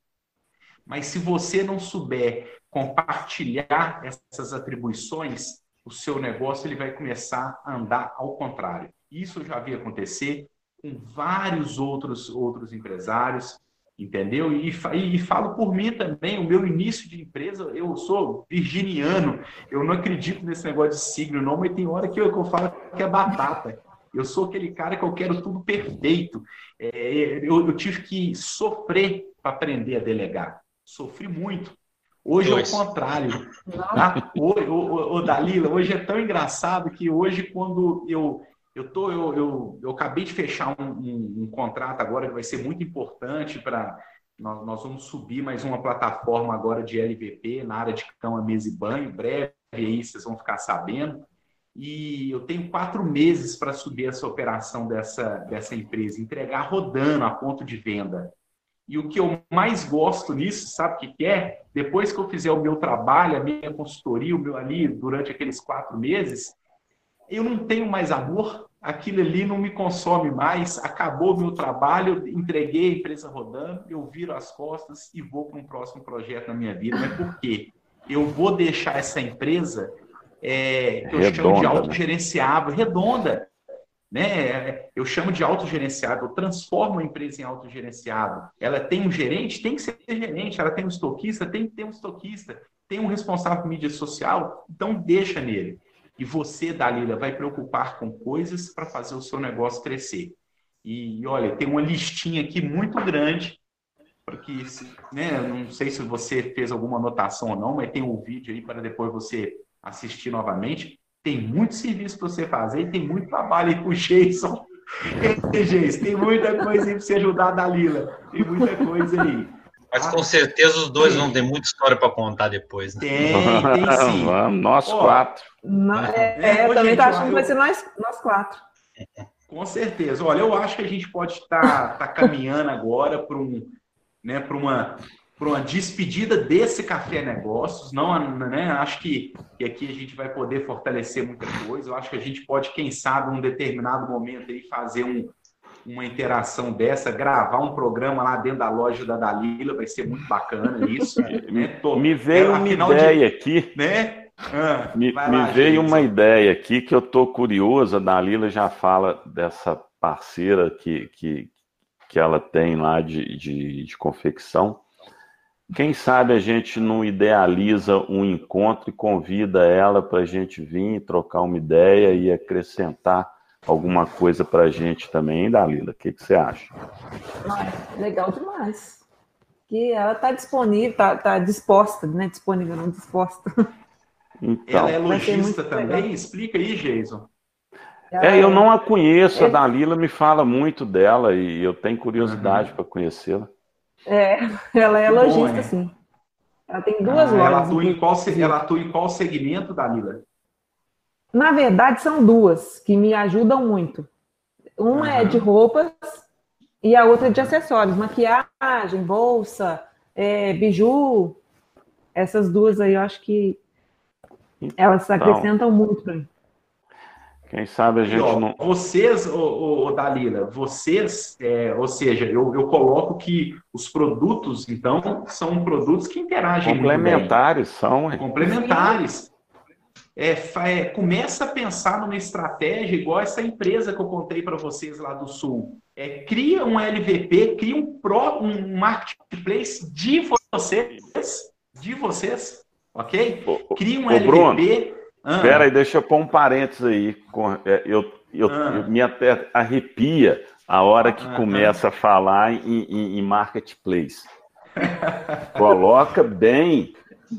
Mas se você não souber compartilhar essas atribuições, o seu negócio ele vai começar a andar ao contrário. Isso eu já vi acontecer com vários outros, outros empresários entendeu? E, e, falo por mim também, o meu início de empresa, eu sou virginiano, eu não acredito nesse negócio de signo, não, mas tem hora que eu, que eu falo que é batata. Eu sou aquele cara que eu quero tudo perfeito. É, eu, eu, tive que sofrer para aprender a delegar. Sofri muito. Hoje Dois. é o contrário. Tá? O, o, Dalila, hoje é tão engraçado que hoje, quando eu eu, tô, eu, eu, eu acabei de fechar um, um, um, contrato agora que vai ser muito importante para. Nós, nós, vamos subir mais uma plataforma agora de LVP na área de cama, mesa e banho. Breve aí vocês vão ficar sabendo. E eu tenho quatro meses para subir essa operação dessa, dessa empresa, entregar rodando a ponto de venda. E o que eu mais gosto nisso, sabe o que, que é? Depois que eu fizer o meu trabalho, a minha consultoria, o meu ali, durante aqueles quatro meses, eu não tenho mais amor, aquilo ali não me consome mais, acabou meu trabalho, entreguei a empresa rodando, eu viro as costas e vou para um próximo projeto na minha vida. Mas por quê? Eu vou deixar essa empresa é, que eu redonda, chamo de né? autogerenciável, redonda. Né? Eu chamo de autogerenciável, eu transformo a empresa em autogerenciável. Ela tem um gerente, tem que ser gerente, ela tem um estoquista, tem que ter um estoquista, tem um responsável por mídia social, então deixa nele. E você, Dalila, vai preocupar com coisas para fazer o seu negócio crescer. E olha, tem uma listinha aqui muito grande, porque né, não sei se você fez alguma anotação ou não, mas tem um vídeo aí para depois você assistir novamente. Tem muito serviço para você fazer e tem muito trabalho aí com o Jason. tem muita coisa aí para você ajudar a Dalila. Tem muita coisa aí. Mas com certeza os dois vão ter muita história para contar depois. Né? Tem, tem sim. Vamos, nós quatro. Não, é, é, eu também estou achando que vai ser nós, nós quatro. Com certeza. Olha, eu acho que a gente pode estar tá, tá caminhando agora para um, né, para uma, para uma despedida desse Café Negócios. Não, né, acho que, que aqui a gente vai poder fortalecer muita coisa. Eu acho que a gente pode, quem sabe, num determinado momento aí, fazer um, uma interação dessa, gravar um programa lá dentro da loja da Dalila, vai ser muito bacana isso. né? Tô, me veio uma ideia de, aqui. Né? Ah, me, me veio gente. uma ideia aqui que eu estou curioso. A Dalila já fala dessa parceira que, que, que ela tem lá de, de, de confecção. Quem sabe a gente não idealiza um encontro e convida ela para a gente vir trocar uma ideia e acrescentar alguma coisa para a gente também, hein, Dalila? O que, que você acha? legal demais. Que ela está disponível, está tá disposta, né? Disponível, não disposta. Então, ela é lojista também? Legal. Explica aí, Jason. É, eu não a conheço, é... a Dalila me fala muito dela e eu tenho curiosidade uhum. para conhecê-la. É, ela é lojista, sim. Ela tem duas ah, lojas. Ela atua, em qual, ela atua em qual segmento, Dalila? Na verdade, são duas que me ajudam muito. Uma uhum. é de roupas e a outra é de acessórios, maquiagem, bolsa, é, biju. Essas duas aí eu acho que elas então, acrescentam muito para mim. Quem sabe a gente ó, não. Vocês, ô, ô, Dalila, vocês, é, ou seja, eu, eu coloco que os produtos, então, são produtos que interagem. Complementares são. Complementares. É, é, começa a pensar numa estratégia igual essa empresa que eu contei para vocês lá do Sul. É, cria um LVP, cria um, pro, um marketplace de vocês, de vocês, ok? Cria um LVP. Bruno, ah. Espera aí, deixa eu pôr um parênteses aí. É, eu, eu, ah. eu me até arrepia a hora que ah, começa a falar em, em, em marketplace. Coloca bem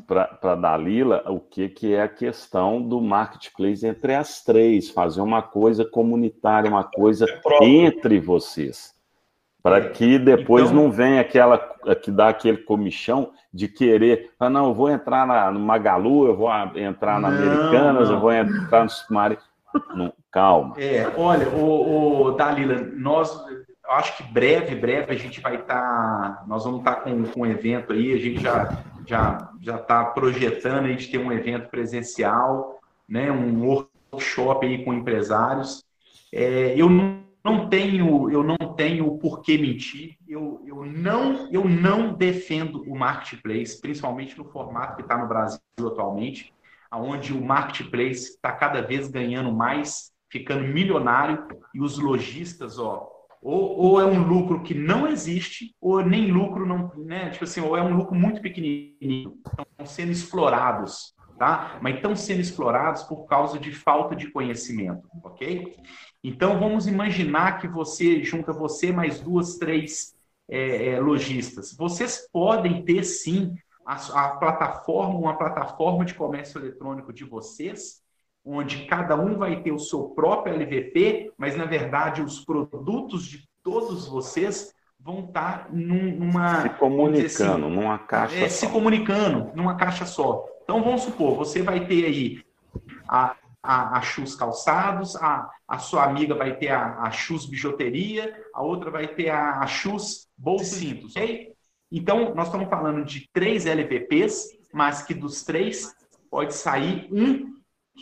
para Dalila o que, que é a questão do marketplace entre as três, fazer uma coisa comunitária, uma coisa é entre vocês. Para é. que depois então... não venha aquela que dá aquele comichão de querer, ah, não, eu vou entrar na, no Magalu, eu vou entrar na não, Americanas, não. eu vou entrar no Sumari. calma. É, olha, o, o Dalila, nós acho que breve, breve a gente vai estar, tá, nós vamos estar tá com, com um evento aí, a gente já já já está projetando aí de ter um evento presencial, né, um workshop aí com empresários. É, eu não não tenho, eu não tenho por que mentir. Eu, eu, não, eu não defendo o marketplace, principalmente no formato que está no Brasil atualmente, onde o marketplace está cada vez ganhando mais, ficando milionário, e os lojistas, ó, ou, ou é um lucro que não existe, ou nem lucro não, né? Tipo assim, ou é um lucro muito pequenininho, estão sendo explorados, tá? Mas estão sendo explorados por causa de falta de conhecimento, ok? Então, vamos imaginar que você junta você mais duas, três é, é, lojistas. Vocês podem ter, sim, a, a, plataforma, uma plataforma de comércio eletrônico de vocês, onde cada um vai ter o seu próprio LVP, mas, na verdade, os produtos de todos vocês vão estar num, numa... Se comunicando, assim, numa caixa é, só. Se comunicando, numa caixa só. Então, vamos supor, você vai ter aí a, a, a Chus Calçados, a, a sua amiga vai ter a, a Chus Bijuteria, a outra vai ter a, a Chus Bolsa Cintos, ok? Então, nós estamos falando de três LVPs, mas que dos três pode sair um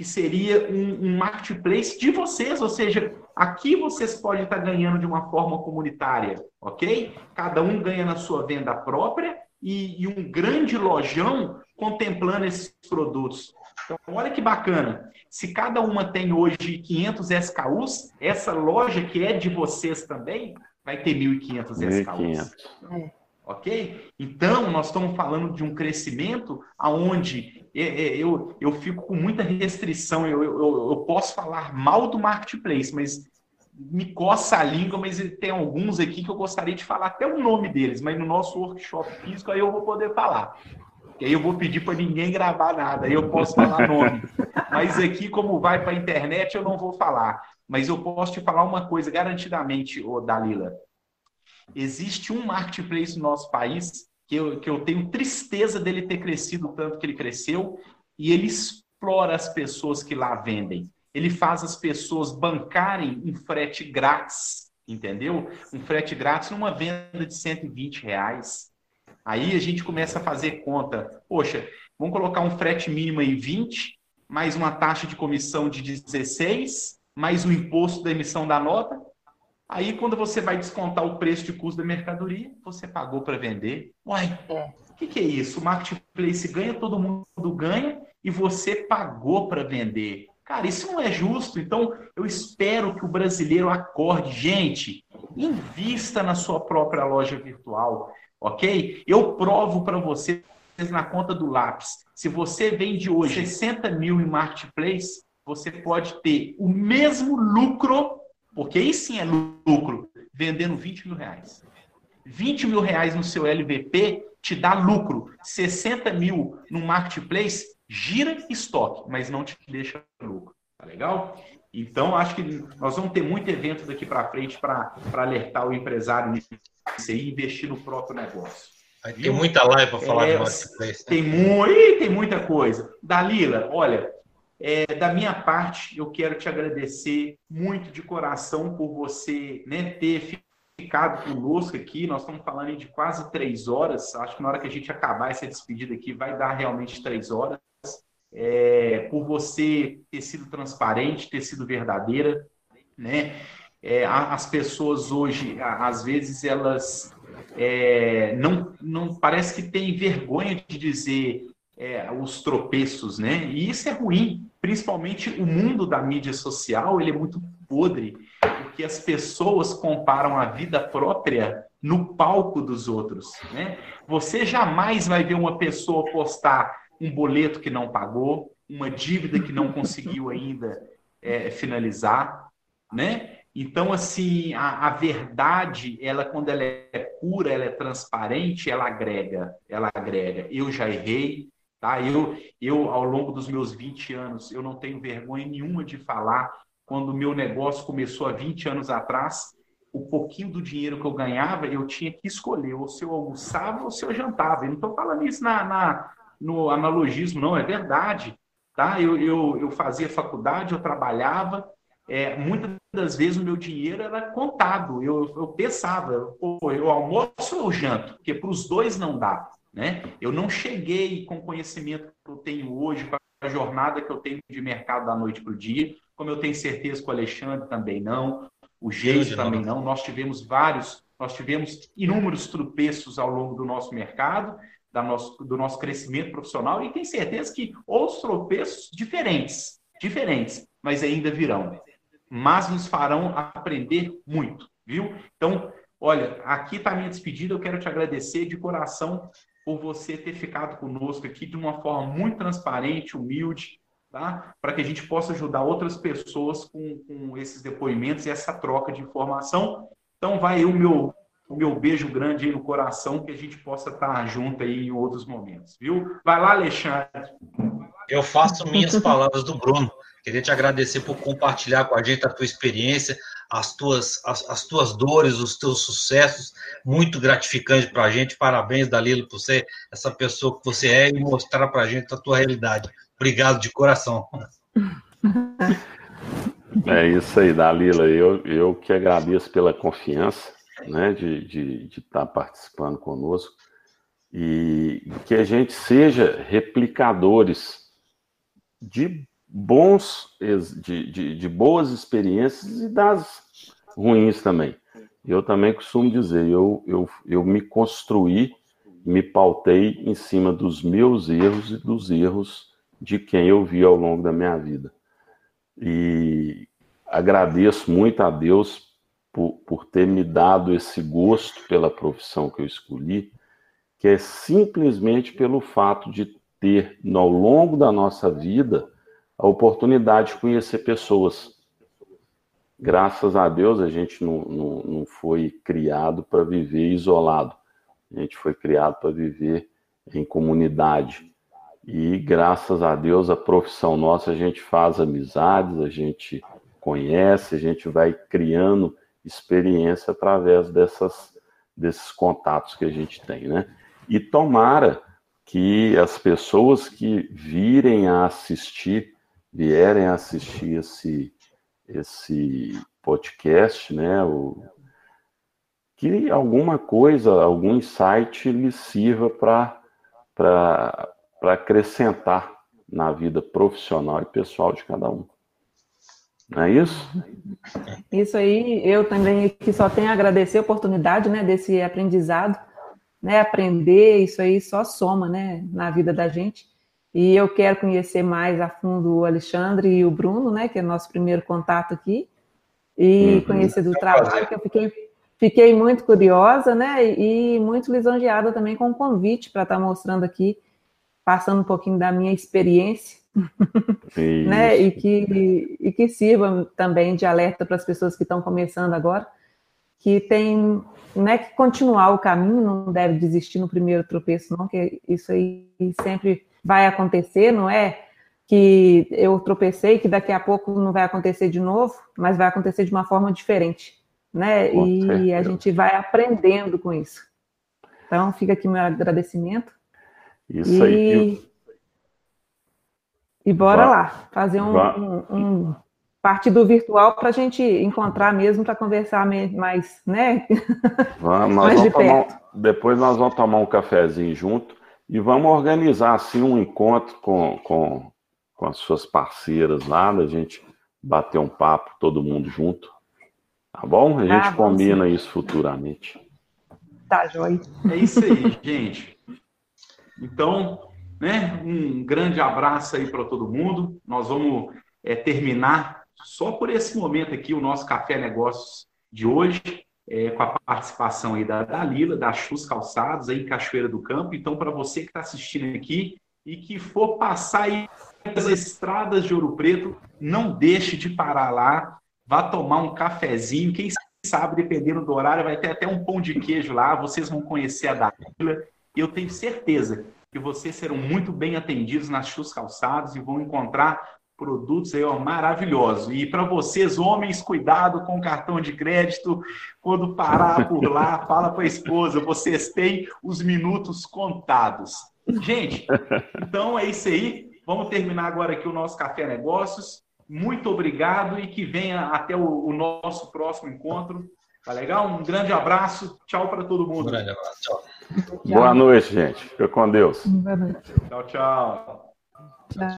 que seria um, um marketplace de vocês, ou seja, aqui vocês podem estar ganhando de uma forma comunitária, ok? Cada um ganha na sua venda própria e, e um grande lojão contemplando esses produtos. Então, olha que bacana. Se cada uma tem hoje 500 SKUs, essa loja que é de vocês também vai ter 1.500 SKUs. É. Ok? Então, nós estamos falando de um crescimento aonde é, é, eu, eu fico com muita restrição. Eu, eu, eu posso falar mal do marketplace, mas me coça a língua, mas tem alguns aqui que eu gostaria de falar até o nome deles, mas no nosso workshop físico aí eu vou poder falar. E aí eu vou pedir para ninguém gravar nada, aí eu posso falar nome. Mas aqui, como vai para a internet, eu não vou falar. Mas eu posso te falar uma coisa garantidamente, ô Dalila. Existe um marketplace no nosso país que eu, que eu tenho tristeza dele ter crescido tanto que ele cresceu, e ele explora as pessoas que lá vendem. Ele faz as pessoas bancarem em frete grátis, entendeu? Um frete grátis numa venda de 120 reais Aí a gente começa a fazer conta. Poxa, vamos colocar um frete mínimo aí 20, mais uma taxa de comissão de 16, mais o imposto da emissão da nota. Aí, quando você vai descontar o preço de custo da mercadoria, você pagou para vender. Uai, é. o que, que é isso? O marketplace ganha, todo mundo ganha, e você pagou para vender. Cara, isso não é justo. Então, eu espero que o brasileiro acorde. Gente, invista na sua própria loja virtual ok? Eu provo para vocês na conta do lápis. Se você vende hoje 60 mil em marketplace, você pode ter o mesmo lucro, porque aí sim é lucro, vendendo 20 mil reais. 20 mil reais no seu LVP te dá lucro. 60 mil no marketplace gira estoque, mas não te deixa lucro. Tá legal? Então, acho que nós vamos ter muito evento daqui para frente para alertar o empresário nisso aí e investir no próprio negócio. tem muita live para falar é, de marketplace. Né? Tem, muito, tem muita coisa. Dalila, olha, é, da minha parte, eu quero te agradecer muito de coração por você né, ter ficado conosco aqui. Nós estamos falando de quase três horas. Acho que na hora que a gente acabar essa despedida aqui, vai dar realmente três horas. é, por você ter sido transparente, ter sido verdadeira, né? É, as pessoas hoje, às vezes, elas é, não, não parece que têm vergonha de dizer é, os tropeços, né? E isso é ruim, principalmente o mundo da mídia social, ele é muito podre, porque as pessoas comparam a vida própria no palco dos outros, né? Você jamais vai ver uma pessoa postar um boleto que não pagou, uma dívida que não conseguiu ainda é, finalizar, né? Então, assim, a, a, verdade, ela quando ela é pura, ela é transparente, ela agrega, ela agrega. Eu já errei, tá? Eu, eu ao longo dos meus 20 anos, eu não tenho vergonha nenhuma de falar quando o meu negócio começou há 20 anos atrás, o pouquinho do dinheiro que eu ganhava, eu tinha que escolher ou se eu almoçava ou se eu jantava. Eu não estou falando isso na, na, no analogismo, não, é verdade. Tá? Eu, eu, eu fazia faculdade, eu trabalhava, é, muitas das vezes o meu dinheiro era contado, eu, eu pensava, pô, eu almoço ou eu janto? Porque para os dois não dá. Né? Eu não cheguei com o conhecimento que eu tenho hoje, com a jornada que eu tenho de mercado da noite para o dia, como eu tenho certeza que o Alexandre também não, o Geis também não. Nós tivemos vários, nós tivemos inúmeros tropeços ao longo do nosso mercado, da nosso, do nosso crescimento profissional, e tenho certeza que outros tropeços diferentes, diferentes, mas ainda virão. Mas nos farão aprender muito, viu? Então, olha, aqui está a minha despedida. Eu quero te agradecer de coração por você ter ficado conosco aqui de uma forma muito transparente, humilde, tá? para que a gente possa ajudar outras pessoas com, com esses depoimentos e essa troca de informação. Então, vai o meu, o meu beijo grande aí no coração, que a gente possa estar junto aí em outros momentos, viu? Vai lá, Alexandre. Eu faço minhas palavras do Bruno. Queria te agradecer por compartilhar com a gente a tua experiência, as tuas, as, as tuas dores, os teus sucessos. Muito gratificante para a gente. Parabéns, Dalilo, por ser essa pessoa que você é e mostrar para a gente a tua realidade. Obrigado de coração. É isso aí, Dalila. Eu, eu que agradeço pela confiança né, de, de, de estar participando conosco e que a gente seja replicadores de bons, de, de, de boas experiências e das ruins também. Eu também costumo dizer, eu, eu, eu me construí, me pautei em cima dos meus erros e dos erros de quem eu vi ao longo da minha vida. E agradeço muito a Deus por, por ter me dado esse gosto pela profissão que eu escolhi, que é simplesmente pelo fato de ter, ao longo da nossa vida, a oportunidade de conhecer pessoas. Graças a Deus, a gente não, não, não foi criado para viver isolado. A gente foi criado para viver em comunidade. E graças a Deus, a profissão nossa, a gente faz amizades, a gente conhece, a gente vai criando experiência através dessas, desses contatos que a gente tem, né? E tomara que as pessoas que virem a assistir, vierem assistir esse, esse podcast, né? O, que alguma coisa, algum insight lhe sirva para para acrescentar na vida profissional e pessoal de cada um. Não é isso? Isso aí, eu também que só tenho a agradecer a oportunidade, né, desse aprendizado, né, aprender, isso aí só soma, né, na vida da gente. E eu quero conhecer mais a fundo o Alexandre e o Bruno, né, que é nosso primeiro contato aqui, e uhum. conhecer do trabalho, que eu fiquei, fiquei muito curiosa, né, e muito lisonjeada também com o convite para estar mostrando aqui passando um pouquinho da minha experiência, né? E que, e que sirva também de alerta para as pessoas que estão começando agora, que tem né, que continuar o caminho, não deve desistir no primeiro tropeço, não, que isso aí sempre vai acontecer, não é? Que eu tropecei, que daqui a pouco não vai acontecer de novo, mas vai acontecer de uma forma diferente, né? Com e certeza. a gente vai aprendendo com isso. Então, fica aqui meu agradecimento isso e... aí. E bora lá, fazer um, um, um parte do virtual para a gente encontrar mesmo para conversar mais, né? Vamos, mais vamos de perto. Tomar, depois nós vamos tomar um cafezinho junto e vamos organizar assim um encontro com, com, com as suas parceiras lá, da gente bater um papo, todo mundo junto. Tá bom? A gente ah, combina sim. isso futuramente. Tá, joia. É isso aí, gente. Então, né, um grande abraço aí para todo mundo. Nós vamos é, terminar só por esse momento aqui o nosso Café Negócios de hoje, é, com a participação aí da Dalila, da Chus Calçados, aí em Cachoeira do Campo. Então, para você que está assistindo aqui e que for passar aí as estradas de Ouro Preto, não deixe de parar lá, vá tomar um cafezinho, quem sabe, dependendo do horário, vai ter até um pão de queijo lá, vocês vão conhecer a Dalila, e eu tenho certeza que vocês serão muito bem atendidos nas Chus Calçados e vão encontrar produtos aí, ó, maravilhosos. E para vocês, homens, cuidado com o cartão de crédito. Quando parar por lá, fala para a esposa, vocês têm os minutos contados. Gente, então é isso aí. Vamos terminar agora aqui o nosso Café Negócios. Muito obrigado e que venha até o, o nosso próximo encontro. Tá legal? Um grande abraço. Tchau para todo mundo. Um grande abraço. Tchau. Boa noite, gente. Fica com Deus. Boa noite. Tchau, tchau. Tchau.